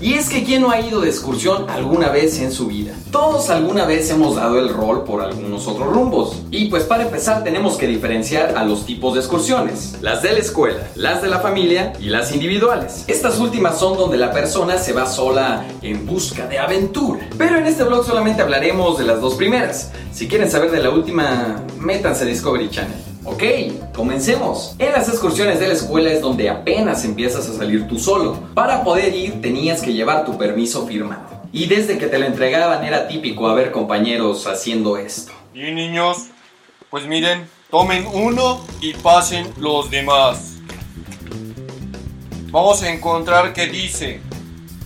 Y es que ¿quién no ha ido de excursión alguna vez en su vida? Todos alguna vez hemos dado el rol por algunos otros rumbos. Y pues para empezar tenemos que diferenciar a los tipos de excursiones. Las de la escuela, las de la familia y las individuales. Estas últimas son donde la persona se va sola en busca de aventura. Pero en este blog solamente hablaremos de las dos primeras. Si quieren saber de la última, métanse a Discovery Channel. Ok, comencemos. En las excursiones de la escuela es donde apenas empiezas a salir tú solo. Para poder ir tenías que llevar tu permiso firmado. Y desde que te lo entregaban era típico haber compañeros haciendo esto. Y niños, pues miren, tomen uno y pasen los demás. Vamos a encontrar que dice,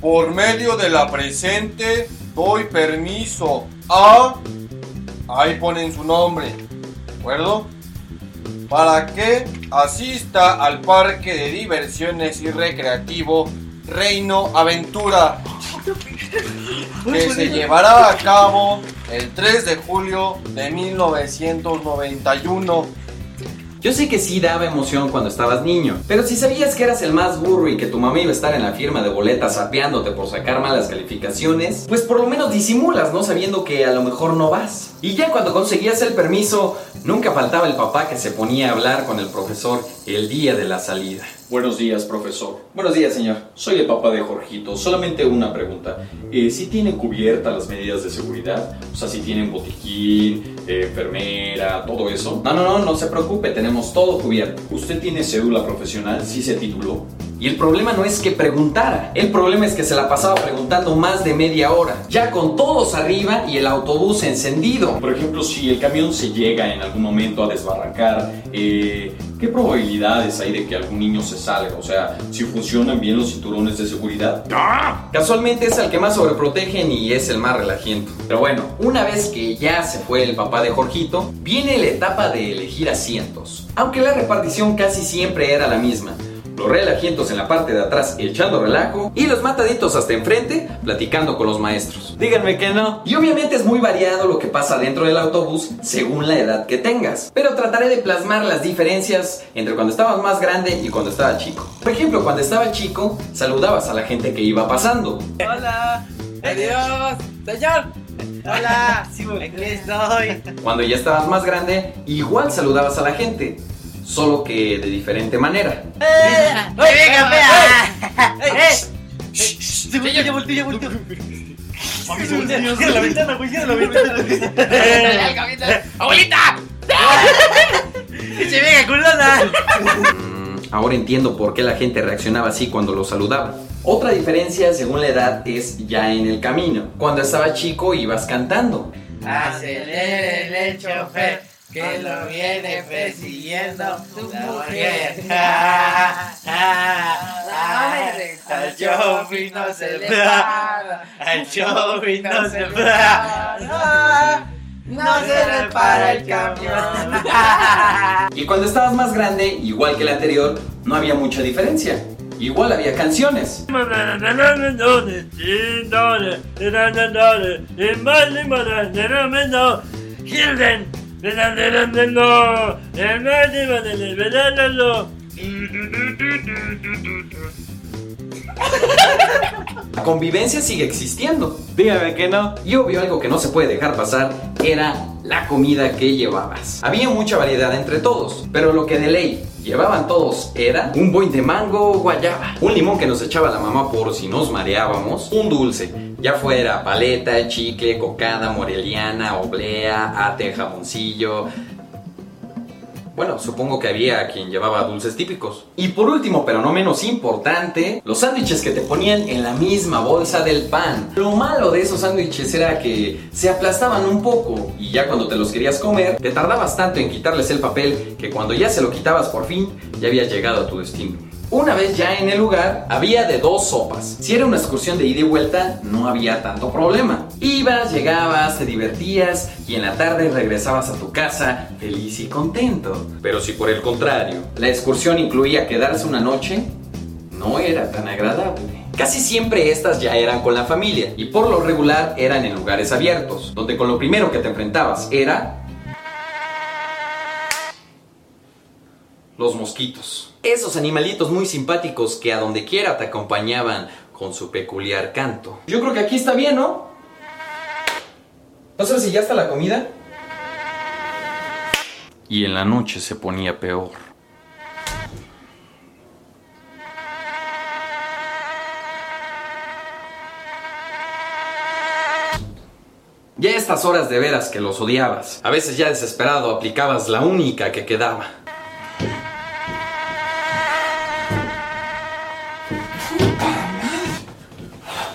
por medio de la presente doy permiso a... Ahí ponen su nombre, ¿de acuerdo? Para que asista al parque de diversiones y recreativo Reino Aventura. Que se llevará a cabo el 3 de julio de 1991. Yo sé que sí daba emoción cuando estabas niño, pero si sabías que eras el más burro y que tu mamá iba a estar en la firma de boletas sapeándote por sacar malas calificaciones, pues por lo menos disimulas, ¿no? Sabiendo que a lo mejor no vas. Y ya cuando conseguías el permiso, nunca faltaba el papá que se ponía a hablar con el profesor el día de la salida. Buenos días, profesor. Buenos días, señor. Soy el papá de Jorgito. Solamente una pregunta. Eh, ¿Si tienen cubiertas las medidas de seguridad? O sea, si tienen botiquín, eh, enfermera, todo eso. No, no, no, no se preocupe, tenemos todo cubierto. ¿Usted tiene cédula profesional? ¿Sí se tituló? Y el problema no es que preguntara, el problema es que se la pasaba preguntando más de media hora, ya con todos arriba y el autobús encendido. Por ejemplo, si el camión se llega en algún momento a desbarrancar, eh, ¿qué probabilidades hay de que algún niño se salga? O sea, si funcionan bien los cinturones de seguridad. Casualmente es el que más sobreprotegen y es el más relajiento. Pero bueno, una vez que ya se fue el papá de Jorgito, viene la etapa de elegir asientos. Aunque la repartición casi siempre era la misma los relajientos en la parte de atrás echando relajo y los mataditos hasta enfrente platicando con los maestros. Díganme que no. Y obviamente es muy variado lo que pasa dentro del autobús según la edad que tengas, pero trataré de plasmar las diferencias entre cuando estabas más grande y cuando estaba chico. Por ejemplo, cuando estaba chico, saludabas a la gente que iba pasando. Hola, adiós, señor. Hola, aquí estoy. Cuando ya estabas más grande, igual saludabas a la gente solo que de diferente manera. ¡Eh! ¡Venga, vea! ¡Eh! ¡Eh! ¡Ya volteó, ya volteó! Cierra la ventana, güey, la ventana. ¡Abuelita! ¡Se venga, culona! Mm, ahora entiendo por qué la gente reaccionaba así cuando lo saludaba. Otra diferencia según la edad es ya en el camino. Cuando estaba chico ibas cantando. Acelere el chofer que lo viene persiguiendo tu mujer. Al shopping no se le para, al shopping no se para. No se repara el camión. Y cuando estabas más grande, igual que el anterior, no había mucha diferencia. Igual había canciones. La convivencia sigue existiendo. Dígame que no. Y obvio algo que no se puede dejar pasar era la comida que llevabas. Había mucha variedad entre todos, pero lo que de ley llevaban todos era un boing de mango o guayaba, un limón que nos echaba la mamá por si nos mareábamos, un dulce, ya fuera paleta, chicle, cocada, moreliana, oblea, ate, jamoncillo, bueno, supongo que había quien llevaba dulces típicos. Y por último, pero no menos importante, los sándwiches que te ponían en la misma bolsa del pan. Lo malo de esos sándwiches era que se aplastaban un poco y ya cuando te los querías comer, te tardabas tanto en quitarles el papel que cuando ya se lo quitabas por fin, ya habías llegado a tu destino. Una vez ya en el lugar, había de dos sopas. Si era una excursión de ida y vuelta, no había tanto problema. Ibas, llegabas, te divertías y en la tarde regresabas a tu casa feliz y contento. Pero si por el contrario, la excursión incluía quedarse una noche, no era tan agradable. Casi siempre estas ya eran con la familia y por lo regular eran en lugares abiertos, donde con lo primero que te enfrentabas era los mosquitos. Esos animalitos muy simpáticos que a donde quiera te acompañaban con su peculiar canto. Yo creo que aquí está bien, ¿no? No sé si ya está la comida. Y en la noche se ponía peor. Ya a estas horas de veras que los odiabas. A veces ya desesperado aplicabas la única que quedaba.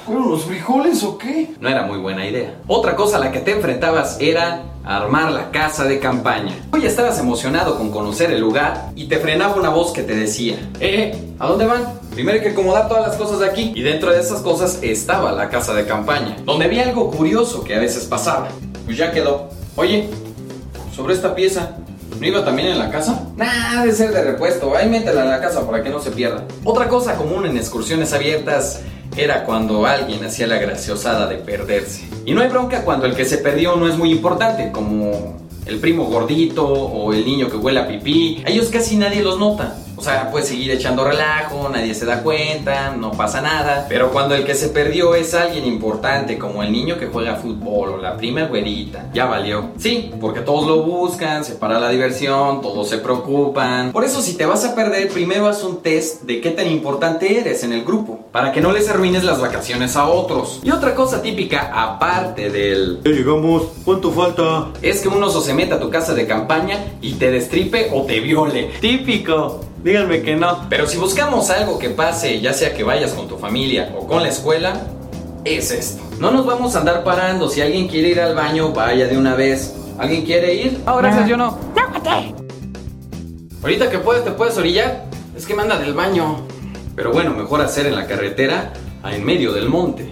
¿Fueron los frijoles o qué? No era muy buena idea. Otra cosa a la que te enfrentabas era armar la casa de campaña. Hoy estabas emocionado con conocer el lugar y te frenaba una voz que te decía, eh, eh, ¿a dónde van? Primero hay que acomodar todas las cosas de aquí. Y dentro de esas cosas estaba la casa de campaña, donde había algo curioso que a veces pasaba. Pues ya quedó. Oye, sobre esta pieza, ¿No iba también en la casa? Nah, de ser de repuesto. Ahí métela en la casa para que no se pierda. Otra cosa común en excursiones abiertas era cuando alguien hacía la graciosada de perderse. Y no hay bronca cuando el que se perdió no es muy importante, como el primo gordito o el niño que huele a pipí. A ellos casi nadie los nota. O sea, puedes seguir echando relajo, nadie se da cuenta, no pasa nada. Pero cuando el que se perdió es alguien importante, como el niño que juega fútbol o la prima güerita, ya valió. Sí, porque todos lo buscan, se para la diversión, todos se preocupan. Por eso, si te vas a perder, primero haz un test de qué tan importante eres en el grupo, para que no les arruines las vacaciones a otros. Y otra cosa típica, aparte del. Ya llegamos, ¿cuánto falta? Es que un oso se meta a tu casa de campaña y te destripe o te viole. Típico. Díganme que no. Pero si buscamos algo que pase, ya sea que vayas con tu familia o con la escuela, es esto. No nos vamos a andar parando. Si alguien quiere ir al baño, vaya de una vez. ¿Alguien quiere ir? Oh, gracias, yo no. Ahorita que puedes, te puedes orillar. Es que me anda del baño. Pero bueno, mejor hacer en la carretera a en medio del monte.